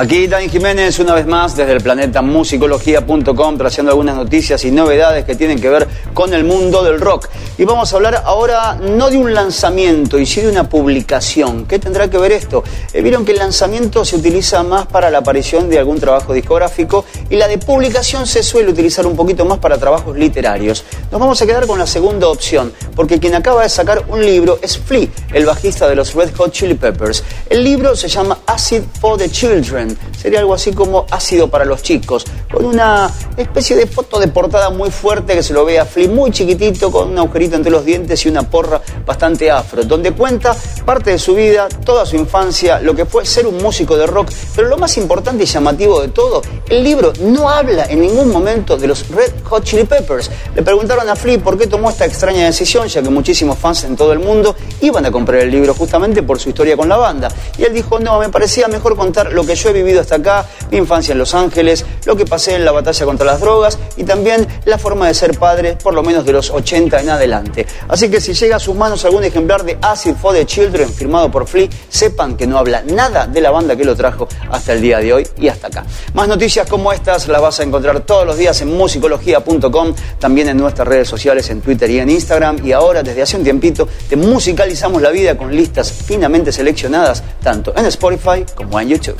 Aquí Dani Jiménez, una vez más, desde el planeta musicología.com, trayendo algunas noticias y novedades que tienen que ver con el mundo del rock. Y vamos a hablar ahora no de un lanzamiento, y sí de una publicación. ¿Qué tendrá que ver esto? Eh, Vieron que el lanzamiento se utiliza más para la aparición de algún trabajo discográfico y la de publicación se suele utilizar un poquito más para trabajos literarios. Nos vamos a quedar con la segunda opción, porque quien acaba de sacar un libro es Flea, el bajista de los Red Hot Chili Peppers. El libro se llama Acid for the Children, sería algo así como ácido para los chicos, con una especie de foto de portada muy fuerte que se lo ve a Flea muy chiquitito, con un agujerito entre los dientes y una porra bastante afro, donde cuenta parte de su vida, toda su infancia, lo que fue ser un músico de rock, pero lo más importante y llamativo de todo, el libro no habla en ningún momento de los Red Hot Chili Peppers. Le preguntaron a Flea por qué tomó esta extraña decisión, ya que muchísimos fans en todo el mundo iban a comprar el libro justamente por su historia con la banda. Y él dijo, no, me parecía mejor contar lo que yo he vivido hasta acá, mi infancia en Los Ángeles, lo que pasé en la batalla contra las drogas y también la forma de ser padre, por lo menos de los 80 en adelante. Así que si llega a sus manos algún ejemplar de Acid for the Children firmado por Flea, sepan que no habla nada de la banda que lo trajo hasta el día de hoy y hasta acá. Más noticias como estas las vas a encontrar todos los días en musicología.com, también en nuestras redes sociales, en Twitter y en Instagram. Y ahora, desde hace un tiempito, te musicalizamos la vida con listas finamente seleccionadas, tanto en Spotify como en YouTube.